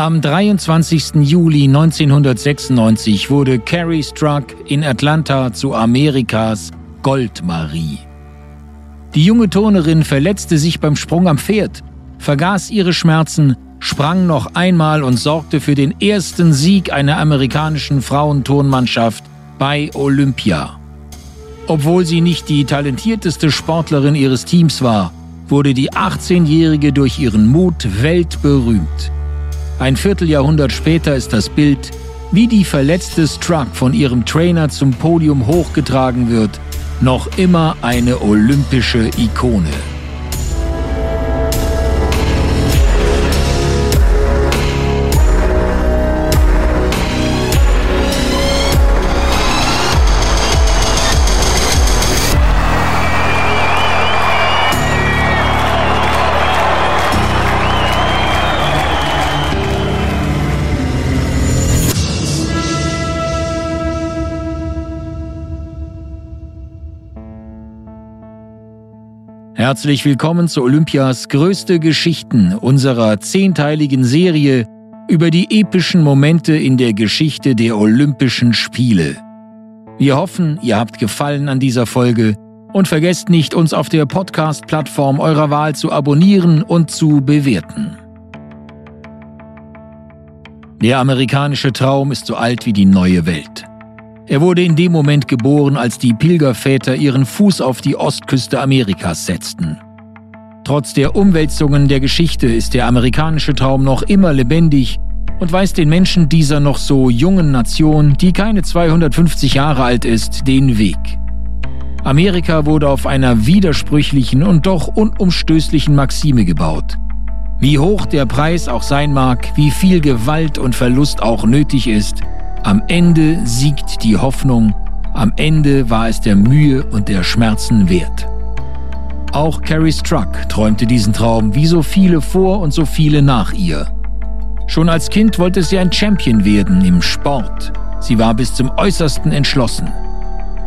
Am 23. Juli 1996 wurde Carrie Struck in Atlanta zu Amerikas Goldmarie. Die junge Turnerin verletzte sich beim Sprung am Pferd, vergaß ihre Schmerzen, sprang noch einmal und sorgte für den ersten Sieg einer amerikanischen Frauenturnmannschaft bei Olympia. Obwohl sie nicht die talentierteste Sportlerin ihres Teams war, wurde die 18-Jährige durch ihren Mut weltberühmt. Ein Vierteljahrhundert später ist das Bild, wie die verletzte Struck von ihrem Trainer zum Podium hochgetragen wird, noch immer eine olympische Ikone. Herzlich willkommen zu Olympias größte Geschichten unserer zehnteiligen Serie über die epischen Momente in der Geschichte der Olympischen Spiele. Wir hoffen, ihr habt Gefallen an dieser Folge und vergesst nicht, uns auf der Podcast-Plattform eurer Wahl zu abonnieren und zu bewerten. Der amerikanische Traum ist so alt wie die neue Welt. Er wurde in dem Moment geboren, als die Pilgerväter ihren Fuß auf die Ostküste Amerikas setzten. Trotz der Umwälzungen der Geschichte ist der amerikanische Traum noch immer lebendig und weist den Menschen dieser noch so jungen Nation, die keine 250 Jahre alt ist, den Weg. Amerika wurde auf einer widersprüchlichen und doch unumstößlichen Maxime gebaut. Wie hoch der Preis auch sein mag, wie viel Gewalt und Verlust auch nötig ist, am Ende siegt die Hoffnung, am Ende war es der Mühe und der Schmerzen wert. Auch Carrie Struck träumte diesen Traum wie so viele vor und so viele nach ihr. Schon als Kind wollte sie ein Champion werden im Sport. Sie war bis zum äußersten entschlossen.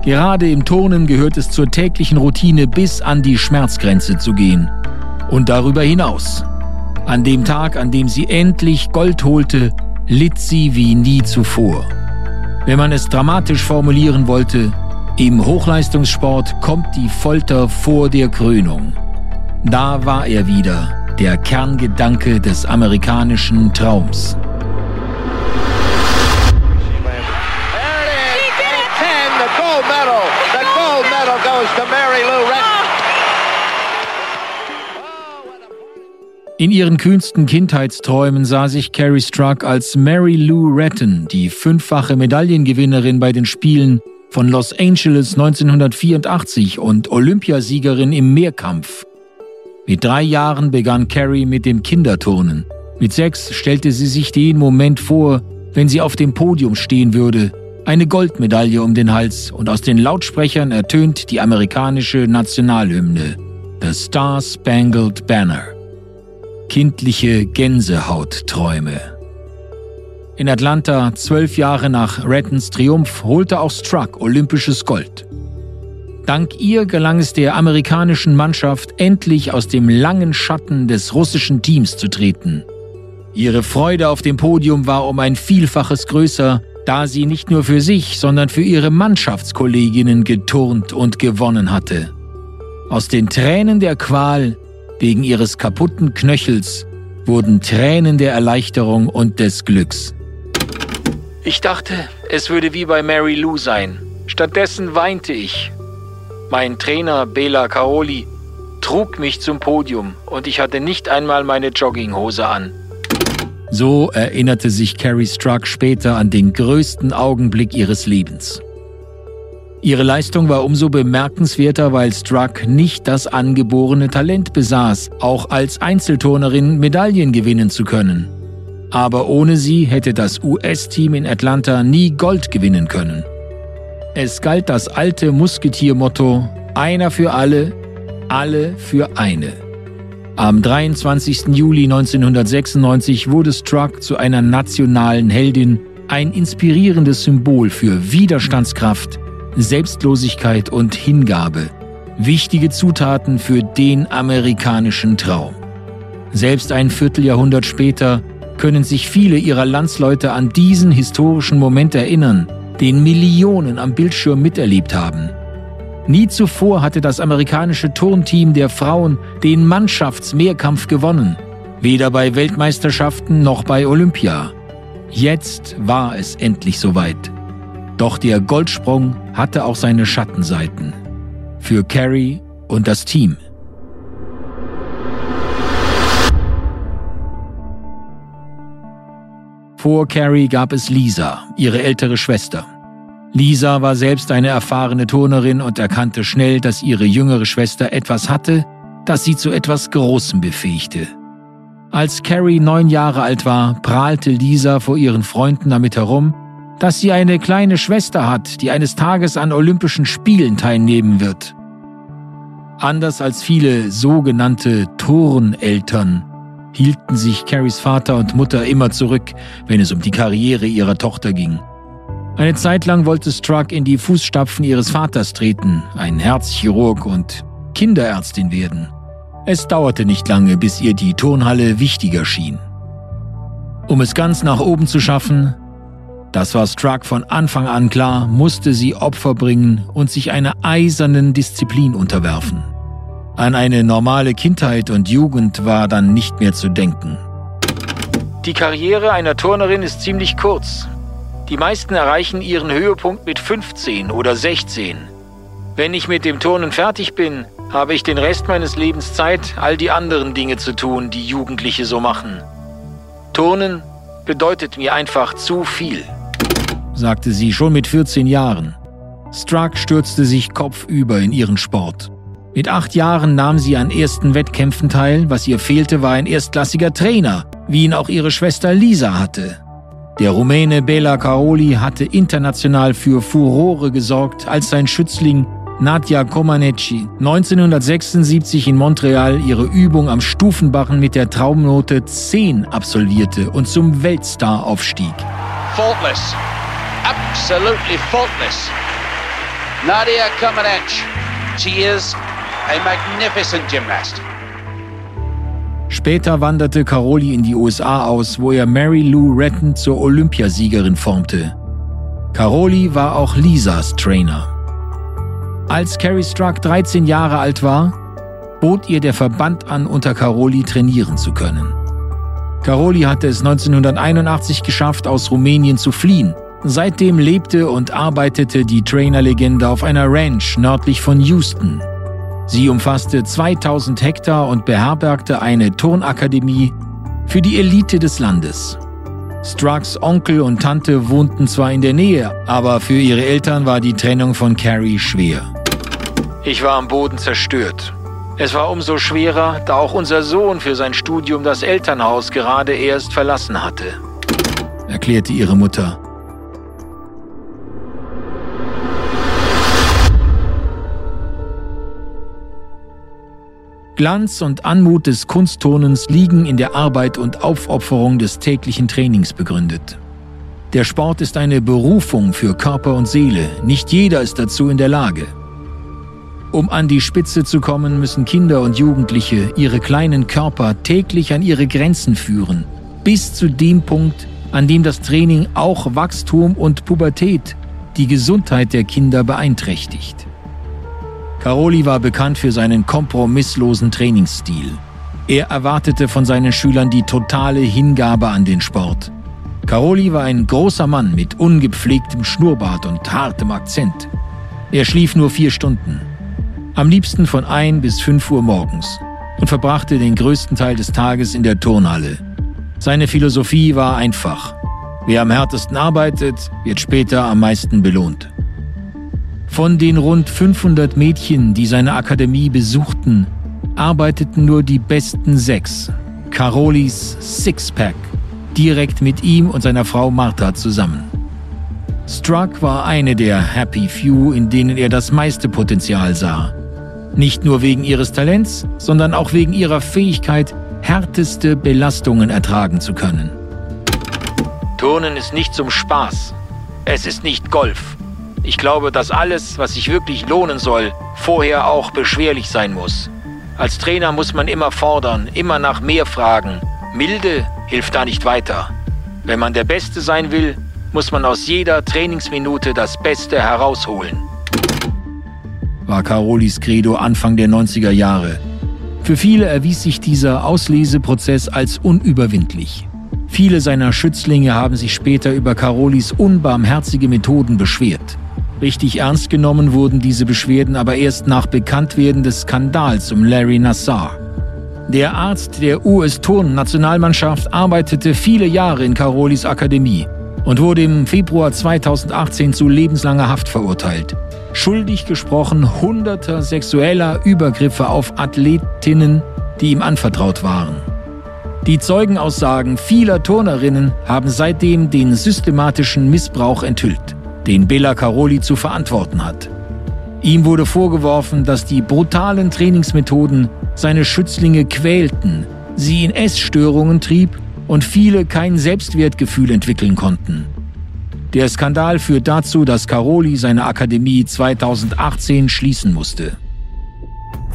Gerade im Turnen gehört es zur täglichen Routine bis an die Schmerzgrenze zu gehen. Und darüber hinaus. An dem Tag, an dem sie endlich Gold holte, litt sie wie nie zuvor. Wenn man es dramatisch formulieren wollte, im Hochleistungssport kommt die Folter vor der Krönung. Da war er wieder, der Kerngedanke des amerikanischen Traums. In ihren kühnsten Kindheitsträumen sah sich Carrie Struck als Mary Lou Retton, die fünffache Medaillengewinnerin bei den Spielen von Los Angeles 1984 und Olympiasiegerin im Mehrkampf. Mit drei Jahren begann Carrie mit dem Kinderturnen. Mit sechs stellte sie sich den Moment vor, wenn sie auf dem Podium stehen würde, eine Goldmedaille um den Hals und aus den Lautsprechern ertönt die amerikanische Nationalhymne, The Star Spangled Banner kindliche Gänsehautträume. In Atlanta, zwölf Jahre nach Rettons Triumph, holte auch Struck olympisches Gold. Dank ihr gelang es der amerikanischen Mannschaft endlich aus dem langen Schatten des russischen Teams zu treten. Ihre Freude auf dem Podium war um ein Vielfaches größer, da sie nicht nur für sich, sondern für ihre Mannschaftskolleginnen geturnt und gewonnen hatte. Aus den Tränen der Qual Wegen ihres kaputten Knöchels wurden Tränen der Erleichterung und des Glücks. Ich dachte, es würde wie bei Mary Lou sein. Stattdessen weinte ich. Mein Trainer Bela Caroli trug mich zum Podium und ich hatte nicht einmal meine Jogginghose an. So erinnerte sich Carrie Struck später an den größten Augenblick ihres Lebens. Ihre Leistung war umso bemerkenswerter, weil Struck nicht das angeborene Talent besaß, auch als Einzelturnerin Medaillen gewinnen zu können. Aber ohne sie hätte das US-Team in Atlanta nie Gold gewinnen können. Es galt das alte Musketiermotto Einer für alle, alle für eine. Am 23. Juli 1996 wurde Struck zu einer nationalen Heldin, ein inspirierendes Symbol für Widerstandskraft, Selbstlosigkeit und Hingabe, wichtige Zutaten für den amerikanischen Traum. Selbst ein Vierteljahrhundert später können sich viele ihrer Landsleute an diesen historischen Moment erinnern, den Millionen am Bildschirm miterlebt haben. Nie zuvor hatte das amerikanische Turnteam der Frauen den Mannschaftsmehrkampf gewonnen, weder bei Weltmeisterschaften noch bei Olympia. Jetzt war es endlich soweit. Doch der Goldsprung hatte auch seine Schattenseiten. Für Carrie und das Team. Vor Carrie gab es Lisa, ihre ältere Schwester. Lisa war selbst eine erfahrene Turnerin und erkannte schnell, dass ihre jüngere Schwester etwas hatte, das sie zu etwas Großem befähigte. Als Carrie neun Jahre alt war, prahlte Lisa vor ihren Freunden damit herum, dass sie eine kleine Schwester hat, die eines Tages an Olympischen Spielen teilnehmen wird. Anders als viele sogenannte Turneltern hielten sich Carries Vater und Mutter immer zurück, wenn es um die Karriere ihrer Tochter ging. Eine Zeit lang wollte Struck in die Fußstapfen ihres Vaters treten, ein Herzchirurg und Kinderärztin werden. Es dauerte nicht lange, bis ihr die Turnhalle wichtiger schien. Um es ganz nach oben zu schaffen, das war Struck von Anfang an klar, musste sie Opfer bringen und sich einer eisernen Disziplin unterwerfen. An eine normale Kindheit und Jugend war dann nicht mehr zu denken. Die Karriere einer Turnerin ist ziemlich kurz, die meisten erreichen ihren Höhepunkt mit 15 oder 16. Wenn ich mit dem Turnen fertig bin, habe ich den Rest meines Lebens Zeit, all die anderen Dinge zu tun, die Jugendliche so machen. Turnen bedeutet mir einfach zu viel, sagte sie schon mit 14 Jahren. Struck stürzte sich kopfüber in ihren Sport. Mit acht Jahren nahm sie an ersten Wettkämpfen teil, was ihr fehlte, war ein erstklassiger Trainer, wie ihn auch ihre Schwester Lisa hatte. Der Rumäne Bela Caroli hatte international für Furore gesorgt, als sein Schützling Nadja Comaneci 1976 in Montreal ihre Übung am Stufenbarren mit der Traumnote 10 absolvierte und zum Weltstar aufstieg. Faultless. Absolutely faultless. Nadia Comaneci. She is a magnificent gymnast. Später wanderte Caroli in die USA aus, wo er Mary Lou Retton zur Olympiasiegerin formte. Caroli war auch Lisas Trainer. Als Carrie Struck 13 Jahre alt war, bot ihr der Verband an, unter Caroli trainieren zu können. Caroli hatte es 1981 geschafft, aus Rumänien zu fliehen. Seitdem lebte und arbeitete die Trainerlegende auf einer Ranch nördlich von Houston, Sie umfasste 2000 Hektar und beherbergte eine Turnakademie für die Elite des Landes. Strucks Onkel und Tante wohnten zwar in der Nähe, aber für ihre Eltern war die Trennung von Carrie schwer. Ich war am Boden zerstört. Es war umso schwerer, da auch unser Sohn für sein Studium das Elternhaus gerade erst verlassen hatte, erklärte ihre Mutter. Glanz und Anmut des Kunsttonens liegen in der Arbeit und Aufopferung des täglichen Trainings begründet. Der Sport ist eine Berufung für Körper und Seele, nicht jeder ist dazu in der Lage. Um an die Spitze zu kommen, müssen Kinder und Jugendliche ihre kleinen Körper täglich an ihre Grenzen führen, bis zu dem Punkt, an dem das Training auch Wachstum und Pubertät, die Gesundheit der Kinder beeinträchtigt. Caroli war bekannt für seinen kompromisslosen Trainingsstil. Er erwartete von seinen Schülern die totale Hingabe an den Sport. Caroli war ein großer Mann mit ungepflegtem Schnurrbart und hartem Akzent. Er schlief nur vier Stunden. Am liebsten von ein bis fünf Uhr morgens und verbrachte den größten Teil des Tages in der Turnhalle. Seine Philosophie war einfach. Wer am härtesten arbeitet, wird später am meisten belohnt. Von den rund 500 Mädchen, die seine Akademie besuchten, arbeiteten nur die besten sechs, Carolis Sixpack, direkt mit ihm und seiner Frau Martha zusammen. Struck war eine der Happy Few, in denen er das meiste Potenzial sah. Nicht nur wegen ihres Talents, sondern auch wegen ihrer Fähigkeit, härteste Belastungen ertragen zu können. Turnen ist nicht zum Spaß. Es ist nicht Golf. Ich glaube, dass alles, was sich wirklich lohnen soll, vorher auch beschwerlich sein muss. Als Trainer muss man immer fordern, immer nach mehr fragen, Milde hilft da nicht weiter. Wenn man der Beste sein will, muss man aus jeder Trainingsminute das Beste herausholen. War Carolis Credo Anfang der 90er Jahre. Für viele erwies sich dieser Ausleseprozess als unüberwindlich. Viele seiner Schützlinge haben sich später über Carolis unbarmherzige Methoden beschwert. Richtig ernst genommen wurden diese Beschwerden aber erst nach Bekanntwerden des Skandals um Larry Nassar. Der Arzt der US-Turn-Nationalmannschaft arbeitete viele Jahre in Carolis Akademie und wurde im Februar 2018 zu lebenslanger Haft verurteilt. Schuldig gesprochen hunderter sexueller Übergriffe auf Athletinnen, die ihm anvertraut waren. Die Zeugenaussagen vieler Turnerinnen haben seitdem den systematischen Missbrauch enthüllt, den Bela Caroli zu verantworten hat. Ihm wurde vorgeworfen, dass die brutalen Trainingsmethoden seine Schützlinge quälten, sie in Essstörungen trieb und viele kein Selbstwertgefühl entwickeln konnten. Der Skandal führt dazu, dass Caroli seine Akademie 2018 schließen musste.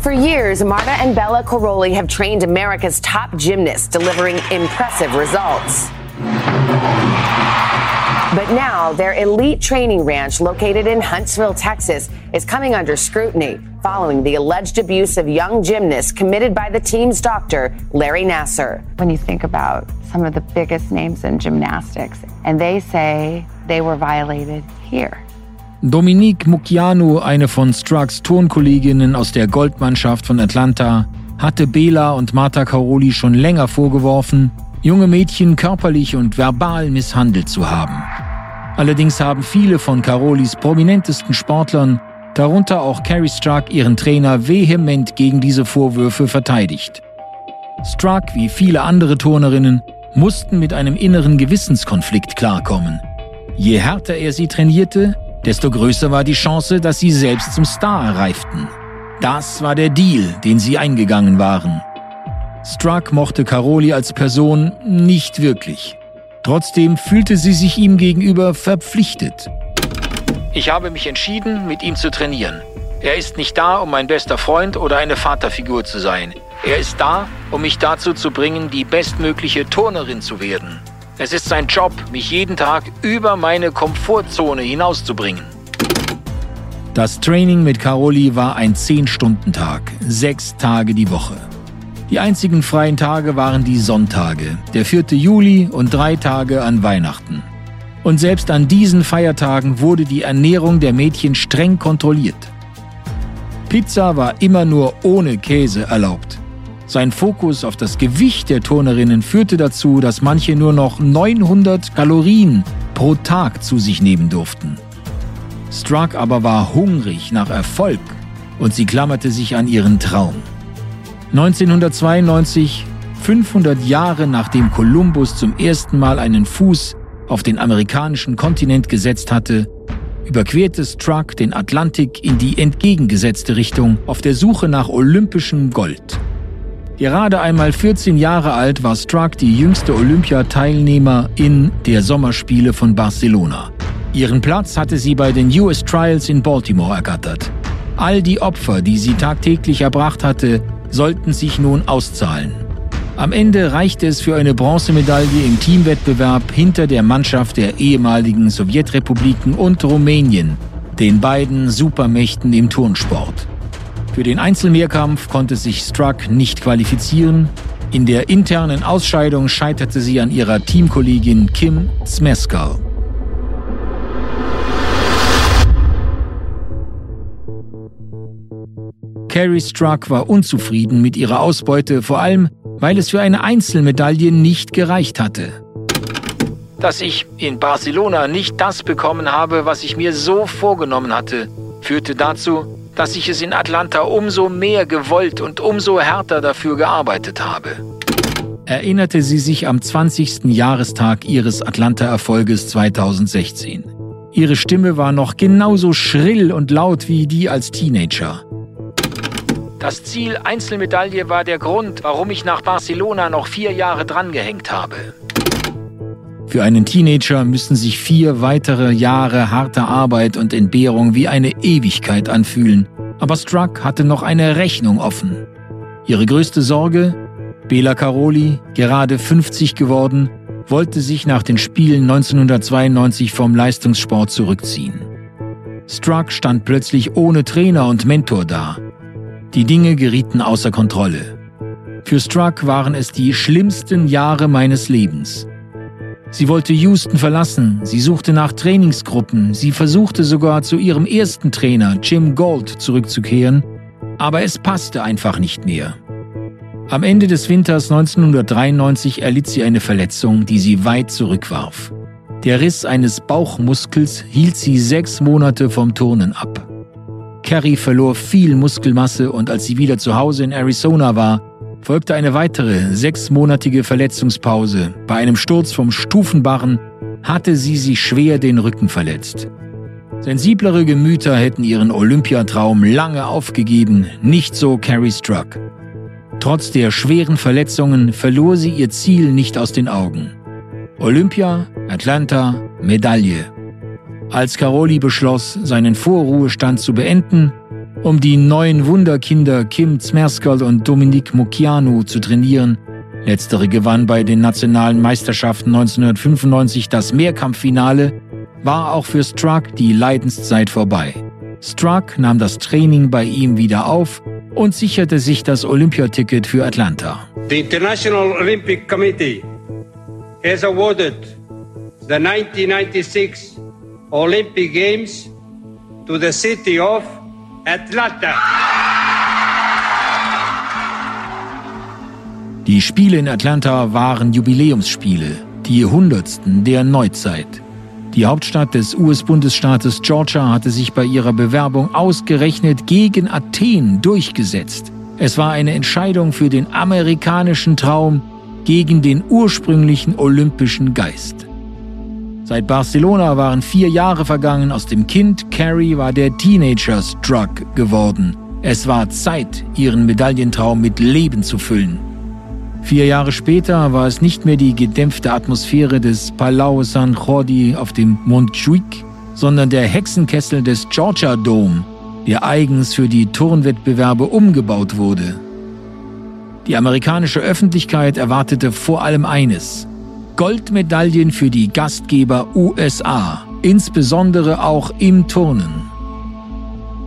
For years, Marta and Bella Caroli have trained America's top gymnasts, delivering impressive results. But now, their elite training ranch located in Huntsville, Texas, is coming under scrutiny following the alleged abuse of young gymnasts committed by the team's doctor, Larry Nasser. When you think about some of the biggest names in gymnastics, and they say they were violated here. Dominique Mucciano, eine von Strucks Turnkolleginnen aus der Goldmannschaft von Atlanta, hatte Bela und Marta Caroli schon länger vorgeworfen, junge Mädchen körperlich und verbal misshandelt zu haben. Allerdings haben viele von Carolis prominentesten Sportlern, darunter auch Carrie Struck, ihren Trainer vehement gegen diese Vorwürfe verteidigt. Struck, wie viele andere Turnerinnen, mussten mit einem inneren Gewissenskonflikt klarkommen. Je härter er sie trainierte, desto größer war die Chance, dass sie selbst zum Star reiften. Das war der Deal, den sie eingegangen waren. Struck mochte Caroli als Person nicht wirklich. Trotzdem fühlte sie sich ihm gegenüber verpflichtet. Ich habe mich entschieden, mit ihm zu trainieren. Er ist nicht da, um mein bester Freund oder eine Vaterfigur zu sein. Er ist da, um mich dazu zu bringen, die bestmögliche Turnerin zu werden. Es ist sein Job, mich jeden Tag über meine Komfortzone hinauszubringen. Das Training mit Caroli war ein 10-Stunden-Tag, sechs Tage die Woche. Die einzigen freien Tage waren die Sonntage, der 4. Juli und drei Tage an Weihnachten. Und selbst an diesen Feiertagen wurde die Ernährung der Mädchen streng kontrolliert. Pizza war immer nur ohne Käse erlaubt. Sein Fokus auf das Gewicht der Turnerinnen führte dazu, dass manche nur noch 900 Kalorien pro Tag zu sich nehmen durften. Struck aber war hungrig nach Erfolg und sie klammerte sich an ihren Traum. 1992, 500 Jahre nachdem Kolumbus zum ersten Mal einen Fuß auf den amerikanischen Kontinent gesetzt hatte, überquerte Struck den Atlantik in die entgegengesetzte Richtung auf der Suche nach olympischem Gold. Gerade einmal 14 Jahre alt war Struck die jüngste Olympiateilnehmerin der Sommerspiele von Barcelona. Ihren Platz hatte sie bei den US Trials in Baltimore ergattert. All die Opfer, die sie tagtäglich erbracht hatte, sollten sich nun auszahlen. Am Ende reichte es für eine Bronzemedaille im Teamwettbewerb hinter der Mannschaft der ehemaligen Sowjetrepubliken und Rumänien, den beiden Supermächten im Turnsport. Für den Einzelmehrkampf konnte sich Struck nicht qualifizieren. In der internen Ausscheidung scheiterte sie an ihrer Teamkollegin Kim Zmeskal. Carrie Struck war unzufrieden mit ihrer Ausbeute, vor allem weil es für eine Einzelmedaille nicht gereicht hatte. Dass ich in Barcelona nicht das bekommen habe, was ich mir so vorgenommen hatte, führte dazu, dass ich es in Atlanta umso mehr gewollt und umso härter dafür gearbeitet habe. Erinnerte sie sich am 20. Jahrestag ihres Atlanta-Erfolges 2016. Ihre Stimme war noch genauso schrill und laut wie die als Teenager. Das Ziel Einzelmedaille war der Grund, warum ich nach Barcelona noch vier Jahre drangehängt habe. Für einen Teenager müssen sich vier weitere Jahre harter Arbeit und Entbehrung wie eine Ewigkeit anfühlen. Aber Struck hatte noch eine Rechnung offen. Ihre größte Sorge? Bela Caroli, gerade 50 geworden, wollte sich nach den Spielen 1992 vom Leistungssport zurückziehen. Struck stand plötzlich ohne Trainer und Mentor da. Die Dinge gerieten außer Kontrolle. Für Struck waren es die schlimmsten Jahre meines Lebens. Sie wollte Houston verlassen, sie suchte nach Trainingsgruppen, sie versuchte sogar zu ihrem ersten Trainer, Jim Gold, zurückzukehren, aber es passte einfach nicht mehr. Am Ende des Winters 1993 erlitt sie eine Verletzung, die sie weit zurückwarf. Der Riss eines Bauchmuskels hielt sie sechs Monate vom Turnen ab. Carrie verlor viel Muskelmasse und als sie wieder zu Hause in Arizona war, folgte eine weitere sechsmonatige Verletzungspause. Bei einem Sturz vom Stufenbarren hatte sie sich schwer den Rücken verletzt. Sensiblere Gemüter hätten ihren Olympiatraum lange aufgegeben, nicht so Carrie Struck. Trotz der schweren Verletzungen verlor sie ihr Ziel nicht aus den Augen. Olympia, Atlanta, Medaille. Als Caroli beschloss, seinen Vorruhestand zu beenden, um die neuen Wunderkinder Kim Zmerskel und Dominique Muciano zu trainieren, letztere gewann bei den nationalen Meisterschaften 1995 das Mehrkampffinale, war auch für Struck die Leidenszeit vorbei. Struck nahm das Training bei ihm wieder auf und sicherte sich das Olympiaticket für Atlanta. The International Olympic Committee has awarded the 1996 Olympic Games to the city of Atlanta. Die Spiele in Atlanta waren Jubiläumsspiele, die hundertsten der Neuzeit. Die Hauptstadt des US-Bundesstaates Georgia hatte sich bei ihrer Bewerbung ausgerechnet gegen Athen durchgesetzt. Es war eine Entscheidung für den amerikanischen Traum gegen den ursprünglichen olympischen Geist. Seit Barcelona waren vier Jahre vergangen, aus dem Kind Carrie war der Teenager-Struck geworden. Es war Zeit, ihren Medaillentraum mit Leben zu füllen. Vier Jahre später war es nicht mehr die gedämpfte Atmosphäre des Palau San Jordi auf dem Montjuic, sondern der Hexenkessel des Georgia Dome, der eigens für die Turnwettbewerbe umgebaut wurde. Die amerikanische Öffentlichkeit erwartete vor allem eines, Goldmedaillen für die Gastgeber USA, insbesondere auch im Turnen.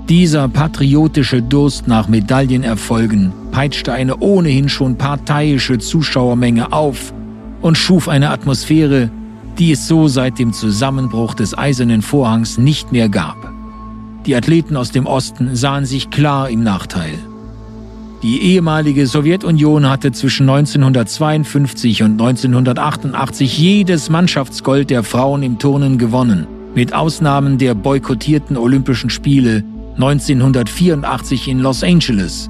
Dieser patriotische Durst nach Medaillenerfolgen peitschte eine ohnehin schon parteiische Zuschauermenge auf und schuf eine Atmosphäre, die es so seit dem Zusammenbruch des Eisernen Vorhangs nicht mehr gab. Die Athleten aus dem Osten sahen sich klar im Nachteil. Die ehemalige Sowjetunion hatte zwischen 1952 und 1988 jedes Mannschaftsgold der Frauen im Turnen gewonnen, mit Ausnahmen der boykottierten Olympischen Spiele 1984 in Los Angeles.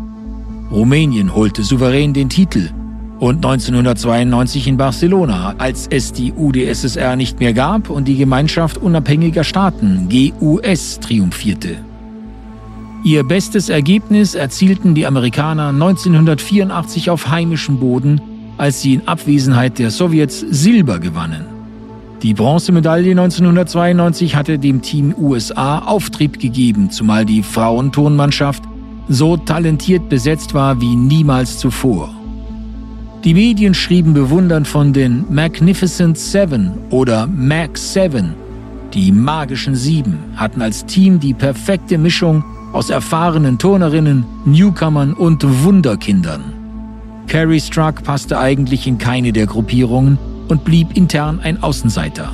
Rumänien holte souverän den Titel und 1992 in Barcelona, als es die UdSSR nicht mehr gab und die Gemeinschaft unabhängiger Staaten GUS triumphierte. Ihr bestes Ergebnis erzielten die Amerikaner 1984 auf heimischem Boden, als sie in Abwesenheit der Sowjets Silber gewannen. Die Bronzemedaille 1992 hatte dem Team USA Auftrieb gegeben, zumal die Frauenturnmannschaft so talentiert besetzt war wie niemals zuvor. Die Medien schrieben bewundernd von den Magnificent Seven oder Mag Seven. Die magischen Sieben hatten als Team die perfekte Mischung aus erfahrenen Turnerinnen, Newcomern und Wunderkindern. Carrie Struck passte eigentlich in keine der Gruppierungen und blieb intern ein Außenseiter.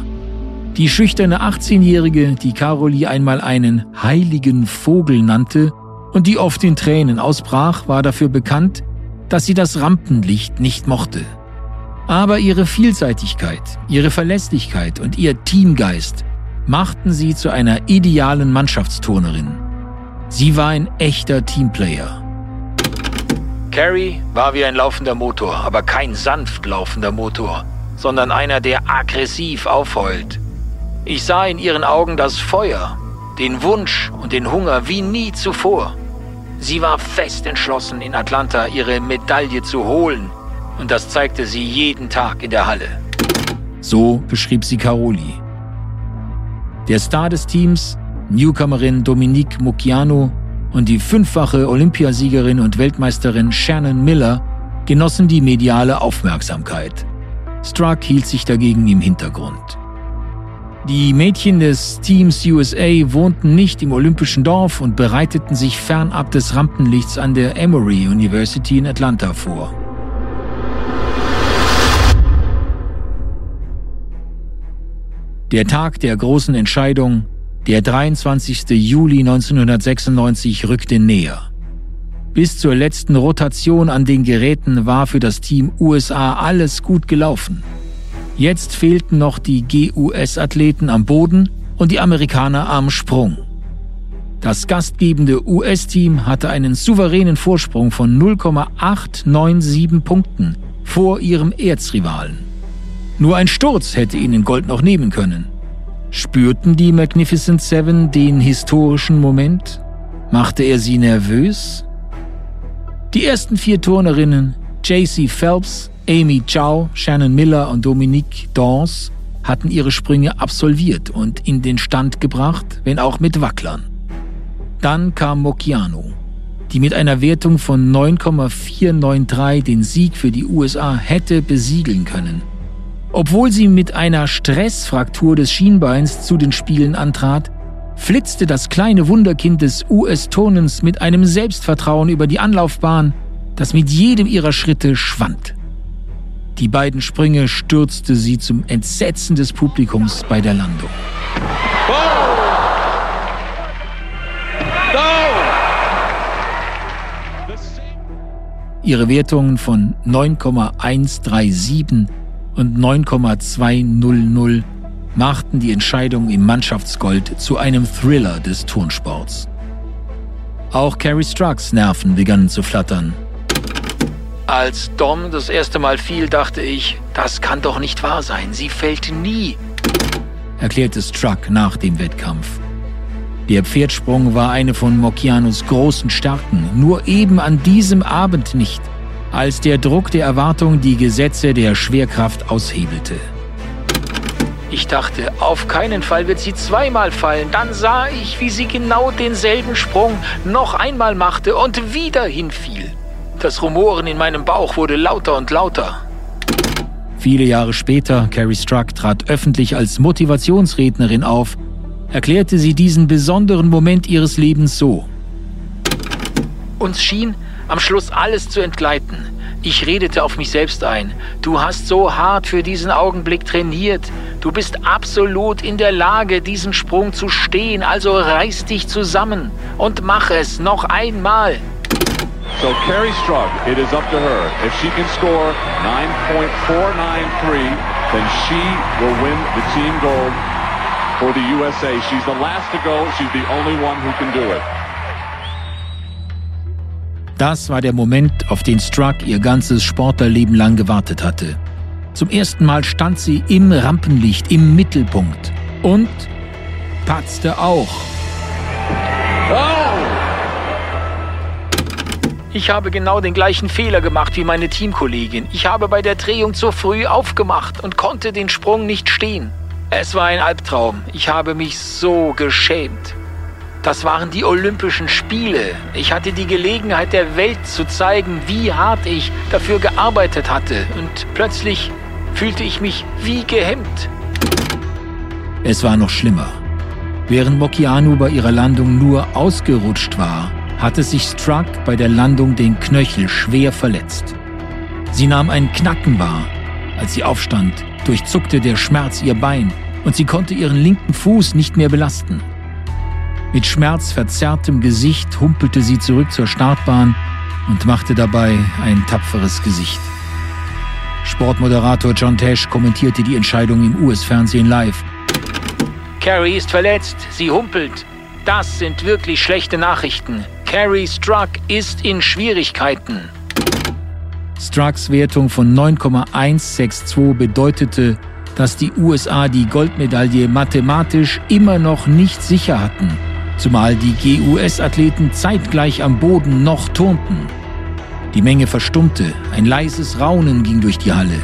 Die schüchterne 18-Jährige, die Caroli einmal einen heiligen Vogel nannte und die oft in Tränen ausbrach, war dafür bekannt, dass sie das Rampenlicht nicht mochte. Aber ihre Vielseitigkeit, ihre Verlässlichkeit und ihr Teamgeist machten sie zu einer idealen Mannschaftsturnerin. Sie war ein echter Teamplayer. Carrie war wie ein laufender Motor, aber kein sanft laufender Motor sondern einer, der aggressiv aufheult. Ich sah in ihren Augen das Feuer, den Wunsch und den Hunger wie nie zuvor. Sie war fest entschlossen, in Atlanta ihre Medaille zu holen, und das zeigte sie jeden Tag in der Halle. So beschrieb sie Caroli. Der Star des Teams, Newcomerin Dominique Mucciano und die fünffache Olympiasiegerin und Weltmeisterin Shannon Miller genossen die mediale Aufmerksamkeit. Struck hielt sich dagegen im Hintergrund. Die Mädchen des Teams USA wohnten nicht im olympischen Dorf und bereiteten sich fernab des Rampenlichts an der Emory University in Atlanta vor. Der Tag der großen Entscheidung, der 23. Juli 1996, rückte näher. Bis zur letzten Rotation an den Geräten war für das Team USA alles gut gelaufen. Jetzt fehlten noch die GUS-Athleten am Boden und die Amerikaner am Sprung. Das gastgebende US-Team hatte einen souveränen Vorsprung von 0,897 Punkten vor ihrem Erzrivalen. Nur ein Sturz hätte ihnen Gold noch nehmen können. Spürten die Magnificent Seven den historischen Moment? Machte er sie nervös? Die ersten vier Turnerinnen, JC Phelps, Amy Chow, Shannon Miller und Dominique Dawes, hatten ihre Sprünge absolviert und in den Stand gebracht, wenn auch mit Wacklern. Dann kam Mokiano, die mit einer Wertung von 9,493 den Sieg für die USA hätte besiegeln können – obwohl sie mit einer Stressfraktur des Schienbeins zu den Spielen antrat, flitzte das kleine Wunderkind des US-Turnens mit einem Selbstvertrauen über die Anlaufbahn, das mit jedem ihrer Schritte schwand. Die beiden Sprünge stürzte sie zum Entsetzen des Publikums bei der Landung. Ihre Wertungen von 9,137 und 9,200 machten die Entscheidung im Mannschaftsgold zu einem Thriller des Turnsports. Auch Carrie Strucks Nerven begannen zu flattern. Als Dom das erste Mal fiel, dachte ich, das kann doch nicht wahr sein. Sie fällt nie, erklärte Struck nach dem Wettkampf. Der Pferdsprung war eine von Mocchianos großen Stärken, nur eben an diesem Abend nicht – als der Druck der Erwartung die Gesetze der Schwerkraft aushebelte. Ich dachte, auf keinen Fall wird sie zweimal fallen. Dann sah ich, wie sie genau denselben Sprung noch einmal machte und wieder hinfiel. Das Rumoren in meinem Bauch wurde lauter und lauter. Viele Jahre später, Carrie Struck trat öffentlich als Motivationsrednerin auf, erklärte sie diesen besonderen Moment ihres Lebens so. Uns schien, am Schluss alles zu entgleiten. Ich redete auf mich selbst ein. Du hast so hart für diesen Augenblick trainiert. Du bist absolut in der Lage, diesen Sprung zu stehen. Also reiß dich zusammen und mach es noch einmal. So Carrie Strug, it is up to her. If she can score 9.493, then she will win the team gold for the USA. She's the last to go. She's the only one who can do it. Das war der Moment, auf den Struck ihr ganzes Sportlerleben lang gewartet hatte. Zum ersten Mal stand sie im Rampenlicht, im Mittelpunkt. Und patzte auch. Ich habe genau den gleichen Fehler gemacht wie meine Teamkollegin. Ich habe bei der Drehung zu früh aufgemacht und konnte den Sprung nicht stehen. Es war ein Albtraum. Ich habe mich so geschämt. Das waren die Olympischen Spiele. Ich hatte die Gelegenheit der Welt zu zeigen, wie hart ich dafür gearbeitet hatte. Und plötzlich fühlte ich mich wie gehemmt. Es war noch schlimmer. Während Mokianu bei ihrer Landung nur ausgerutscht war, hatte sich Struck bei der Landung den Knöchel schwer verletzt. Sie nahm ein Knacken wahr. Als sie aufstand, durchzuckte der Schmerz ihr Bein und sie konnte ihren linken Fuß nicht mehr belasten. Mit schmerzverzerrtem Gesicht humpelte sie zurück zur Startbahn und machte dabei ein tapferes Gesicht. Sportmoderator John Tesh kommentierte die Entscheidung im US-Fernsehen live. Carrie ist verletzt, sie humpelt. Das sind wirklich schlechte Nachrichten. Carrie Struck ist in Schwierigkeiten. Strucks Wertung von 9,162 bedeutete, dass die USA die Goldmedaille mathematisch immer noch nicht sicher hatten zumal die GUS-Athleten zeitgleich am Boden noch turnten. Die Menge verstummte, ein leises Raunen ging durch die Halle.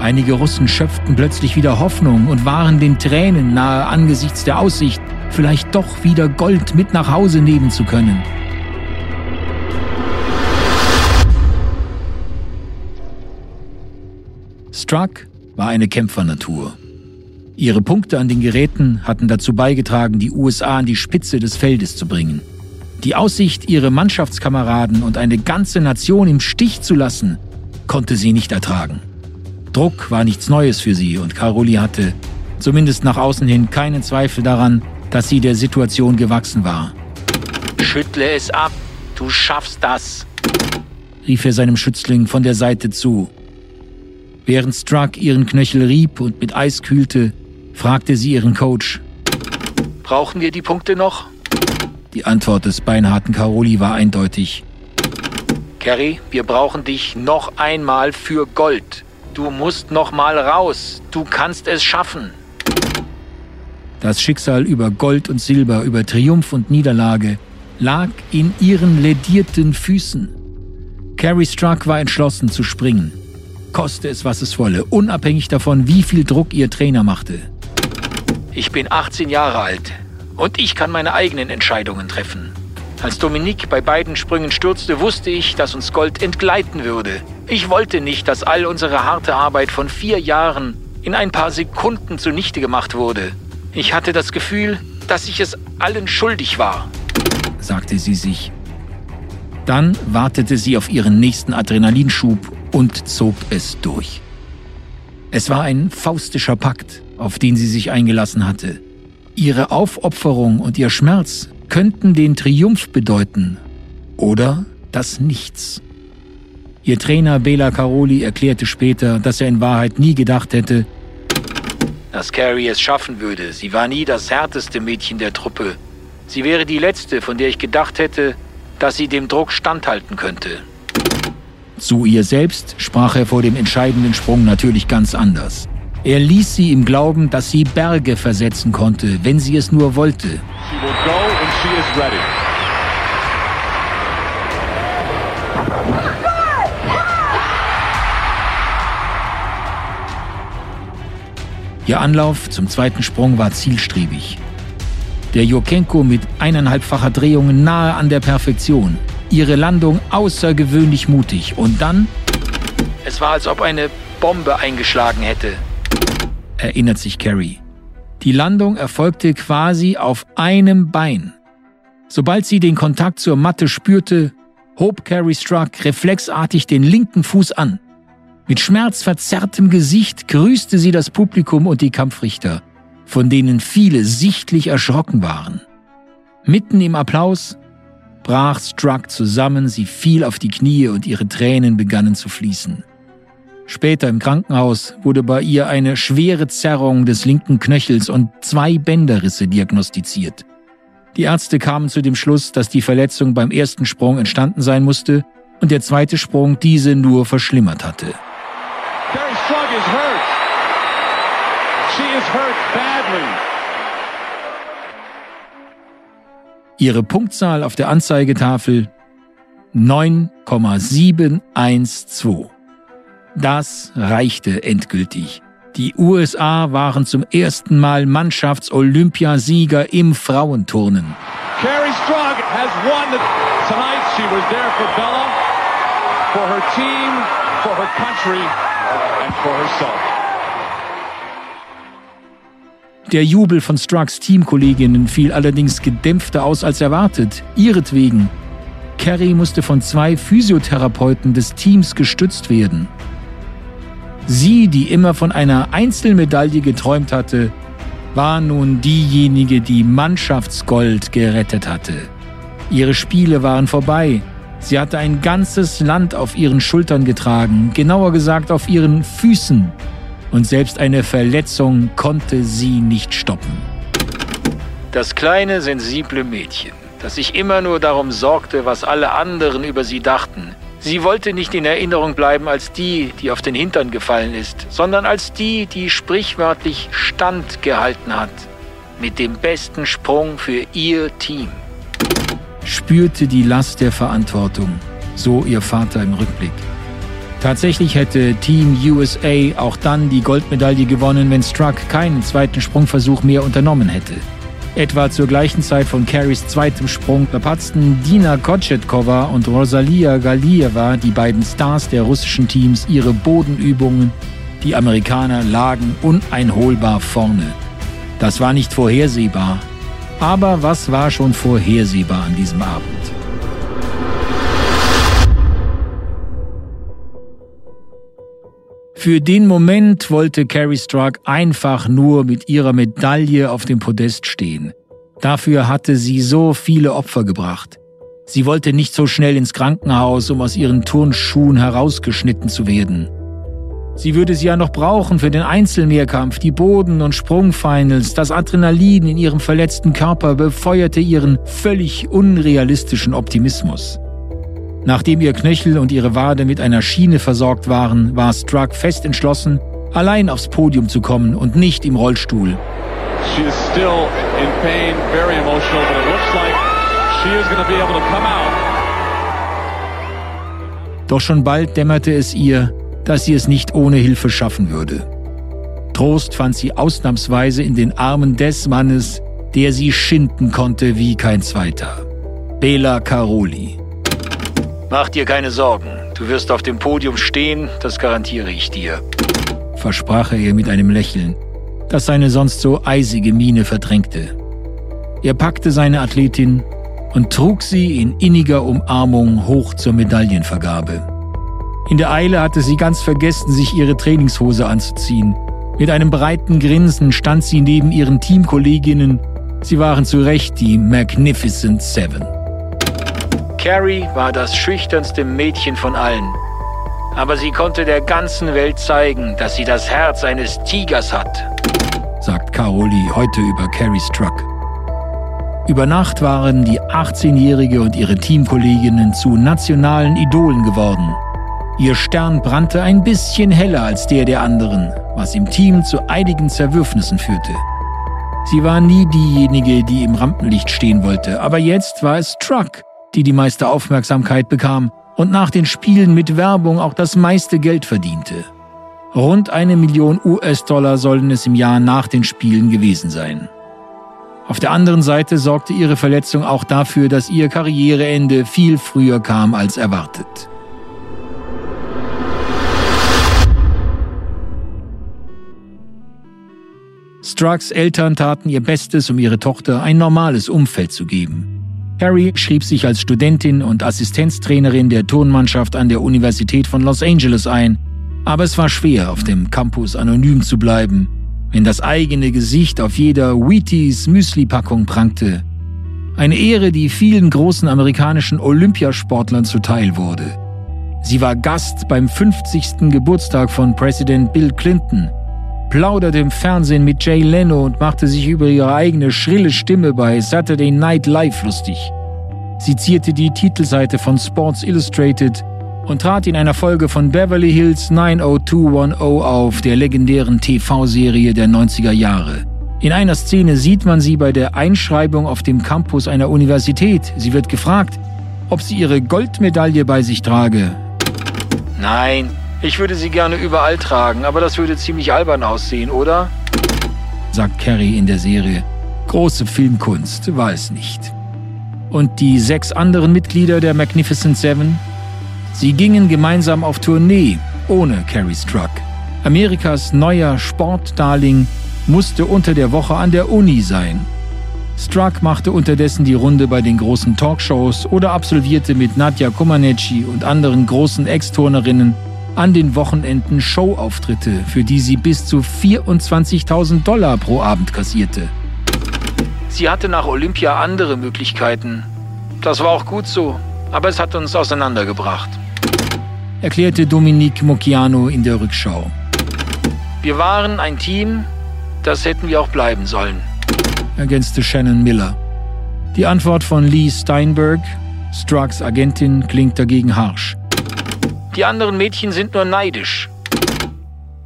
Einige Russen schöpften plötzlich wieder Hoffnung und waren den Tränen nahe angesichts der Aussicht, vielleicht doch wieder Gold mit nach Hause nehmen zu können. Struck war eine Kämpfernatur. Ihre Punkte an den Geräten hatten dazu beigetragen, die USA an die Spitze des Feldes zu bringen. Die Aussicht, ihre Mannschaftskameraden und eine ganze Nation im Stich zu lassen, konnte sie nicht ertragen. Druck war nichts Neues für sie und Caroli hatte, zumindest nach außen hin, keinen Zweifel daran, dass sie der Situation gewachsen war. Schüttle es ab, du schaffst das, rief er seinem Schützling von der Seite zu. Während Struck ihren Knöchel rieb und mit Eis kühlte, fragte sie ihren Coach. Brauchen wir die Punkte noch? Die Antwort des beinharten Caroli war eindeutig. Kerry, wir brauchen dich noch einmal für Gold. Du musst noch mal raus. Du kannst es schaffen. Das Schicksal über Gold und Silber, über Triumph und Niederlage lag in ihren ledierten Füßen. Carrie Struck war entschlossen zu springen. Koste es, was es wolle, unabhängig davon, wie viel Druck ihr Trainer machte. Ich bin 18 Jahre alt und ich kann meine eigenen Entscheidungen treffen. Als Dominique bei beiden Sprüngen stürzte, wusste ich, dass uns Gold entgleiten würde. Ich wollte nicht, dass all unsere harte Arbeit von vier Jahren in ein paar Sekunden zunichte gemacht wurde. Ich hatte das Gefühl, dass ich es allen schuldig war, sagte sie sich. Dann wartete sie auf ihren nächsten Adrenalinschub und zog es durch. Es war ein faustischer Pakt, auf den sie sich eingelassen hatte. Ihre Aufopferung und ihr Schmerz könnten den Triumph bedeuten oder das Nichts. Ihr Trainer Bela Caroli erklärte später, dass er in Wahrheit nie gedacht hätte, dass Carrie es schaffen würde. Sie war nie das härteste Mädchen der Truppe. Sie wäre die letzte, von der ich gedacht hätte, dass sie dem Druck standhalten könnte. Zu ihr selbst sprach er vor dem entscheidenden Sprung natürlich ganz anders. Er ließ sie im Glauben, dass sie Berge versetzen konnte, wenn sie es nur wollte. Ihr Anlauf zum zweiten Sprung war zielstrebig. Der Jokenko mit eineinhalbfacher Drehung nahe an der Perfektion. Ihre Landung außergewöhnlich mutig. Und dann? Es war, als ob eine Bombe eingeschlagen hätte erinnert sich Carrie. Die Landung erfolgte quasi auf einem Bein. Sobald sie den Kontakt zur Matte spürte, hob Carrie Struck reflexartig den linken Fuß an. Mit schmerzverzerrtem Gesicht grüßte sie das Publikum und die Kampfrichter, von denen viele sichtlich erschrocken waren. Mitten im Applaus brach Struck zusammen, sie fiel auf die Knie und ihre Tränen begannen zu fließen. Später im Krankenhaus wurde bei ihr eine schwere Zerrung des linken Knöchels und zwei Bänderrisse diagnostiziert. Die Ärzte kamen zu dem Schluss, dass die Verletzung beim ersten Sprung entstanden sein musste und der zweite Sprung diese nur verschlimmert hatte. Ihre Punktzahl auf der Anzeigetafel 9,712. Das reichte endgültig. Die USA waren zum ersten Mal Mannschafts-Olympiasieger im Frauenturnen. Carrie Strug has won the, tonight. She was there for Bella, for her team, for her country and for herself. Der Jubel von Strucks Teamkolleginnen fiel allerdings gedämpfter aus als erwartet. Ihretwegen. Carrie musste von zwei Physiotherapeuten des Teams gestützt werden. Sie, die immer von einer Einzelmedaille geträumt hatte, war nun diejenige, die Mannschaftsgold gerettet hatte. Ihre Spiele waren vorbei. Sie hatte ein ganzes Land auf ihren Schultern getragen, genauer gesagt auf ihren Füßen. Und selbst eine Verletzung konnte sie nicht stoppen. Das kleine, sensible Mädchen, das sich immer nur darum sorgte, was alle anderen über sie dachten, Sie wollte nicht in Erinnerung bleiben als die, die auf den Hintern gefallen ist, sondern als die, die sprichwörtlich Stand gehalten hat. Mit dem besten Sprung für ihr Team. Spürte die Last der Verantwortung, so ihr Vater im Rückblick. Tatsächlich hätte Team USA auch dann die Goldmedaille gewonnen, wenn Struck keinen zweiten Sprungversuch mehr unternommen hätte. Etwa zur gleichen Zeit von Carries zweitem Sprung verpatzten Dina Kochetkova und Rosalia Galieva, die beiden Stars der russischen Teams, ihre Bodenübungen Die Amerikaner lagen uneinholbar vorne. Das war nicht vorhersehbar. Aber was war schon vorhersehbar an diesem Abend? Für den Moment wollte Carrie Struck einfach nur mit ihrer Medaille auf dem Podest stehen. Dafür hatte sie so viele Opfer gebracht. Sie wollte nicht so schnell ins Krankenhaus, um aus ihren Turnschuhen herausgeschnitten zu werden. Sie würde sie ja noch brauchen für den Einzelmehrkampf, die Boden- und Sprungfinals. Das Adrenalin in ihrem verletzten Körper befeuerte ihren völlig unrealistischen Optimismus. Nachdem ihr Knöchel und ihre Wade mit einer Schiene versorgt waren, war Struck fest entschlossen, allein aufs Podium zu kommen und nicht im Rollstuhl. She is still in pain, very emotional, but it looks like she is going to be able to come out. Doch schon bald dämmerte es ihr, dass sie es nicht ohne Hilfe schaffen würde. Trost fand sie ausnahmsweise in den Armen des Mannes, der sie schinden konnte wie kein zweiter. Bela Caroli. Mach dir keine Sorgen. Du wirst auf dem Podium stehen, das garantiere ich dir. Versprach er ihr mit einem Lächeln, das seine sonst so eisige Miene verdrängte. Er packte seine Athletin und trug sie in inniger Umarmung hoch zur Medaillenvergabe. In der Eile hatte sie ganz vergessen, sich ihre Trainingshose anzuziehen. Mit einem breiten Grinsen stand sie neben ihren Teamkolleginnen. Sie waren zu Recht die Magnificent Seven. Carrie war das schüchternste Mädchen von allen. Aber sie konnte der ganzen Welt zeigen, dass sie das Herz eines Tigers hat, sagt Caroli heute über Carries Truck. Über Nacht waren die 18-Jährige und ihre Teamkolleginnen zu nationalen Idolen geworden. Ihr Stern brannte ein bisschen heller als der der anderen, was im Team zu einigen Zerwürfnissen führte. Sie war nie diejenige, die im Rampenlicht stehen wollte, aber jetzt war es Truck, die die meiste Aufmerksamkeit bekam und nach den Spielen mit Werbung auch das meiste Geld verdiente. Rund eine Million US-Dollar sollen es im Jahr nach den Spielen gewesen sein. Auf der anderen Seite sorgte ihre Verletzung auch dafür, dass ihr Karriereende viel früher kam als erwartet. Strucks Eltern taten ihr Bestes, um ihre Tochter ein normales Umfeld zu geben. Carrie schrieb sich als Studentin und Assistenztrainerin der Turnmannschaft an der Universität von Los Angeles ein. Aber es war schwer, auf dem Campus anonym zu bleiben, wenn das eigene Gesicht auf jeder Wheaties Müsli-Packung prangte. Eine Ehre, die vielen großen amerikanischen Olympiasportlern zuteil wurde. Sie war Gast beim 50. Geburtstag von Präsident Bill Clinton plauderte im Fernsehen mit Jay Leno und machte sich über ihre eigene schrille Stimme bei Saturday Night Live lustig. Sie zierte die Titelseite von Sports Illustrated und trat in einer Folge von Beverly Hills 90210 auf, der legendären TV-Serie der 90er Jahre. In einer Szene sieht man sie bei der Einschreibung auf dem Campus einer Universität. Sie wird gefragt, ob sie ihre Goldmedaille bei sich trage. Nein, ich würde sie gerne überall tragen, aber das würde ziemlich albern aussehen, oder? sagt Carrie in der Serie. Große Filmkunst war es nicht. Und die sechs anderen Mitglieder der Magnificent Seven? Sie gingen gemeinsam auf Tournee ohne Carrie Struck. Amerikas neuer Sportdarling musste unter der Woche an der Uni sein. Struck machte unterdessen die Runde bei den großen Talkshows oder absolvierte mit Nadja Comaneci und anderen großen Ex-Turnerinnen an den Wochenenden Showauftritte, für die sie bis zu 24.000 Dollar pro Abend kassierte. Sie hatte nach Olympia andere Möglichkeiten. Das war auch gut so, aber es hat uns auseinandergebracht. Erklärte Dominique Mocchiano in der Rückschau. Wir waren ein Team, das hätten wir auch bleiben sollen. Ergänzte Shannon Miller. Die Antwort von Lee Steinberg, Strucks Agentin, klingt dagegen harsch. Die anderen Mädchen sind nur neidisch.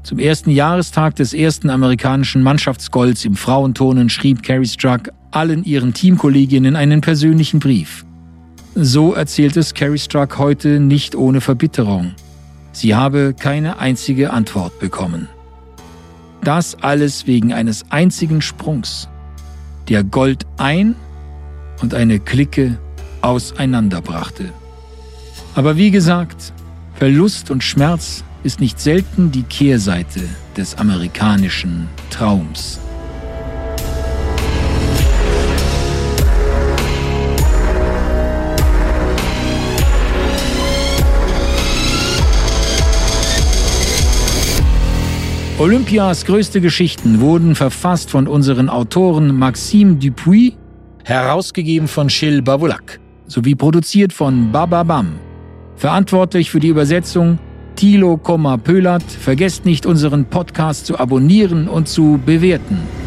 Zum ersten Jahrestag des ersten amerikanischen Mannschaftsgolds im Frauenturnen schrieb Carrie Struck allen ihren Teamkolleginnen einen persönlichen Brief. So erzählt es Carrie Struck heute nicht ohne Verbitterung. Sie habe keine einzige Antwort bekommen. Das alles wegen eines einzigen Sprungs, der Gold ein und eine Clique auseinanderbrachte. Aber wie gesagt, Verlust und Schmerz ist nicht selten die Kehrseite des amerikanischen Traums. Olympias größte Geschichten wurden verfasst von unseren Autoren Maxime Dupuis, herausgegeben von Gilles Bavolac, sowie produziert von Bababam. Verantwortlich für die Übersetzung Thilo Pöhlert. Vergesst nicht, unseren Podcast zu abonnieren und zu bewerten.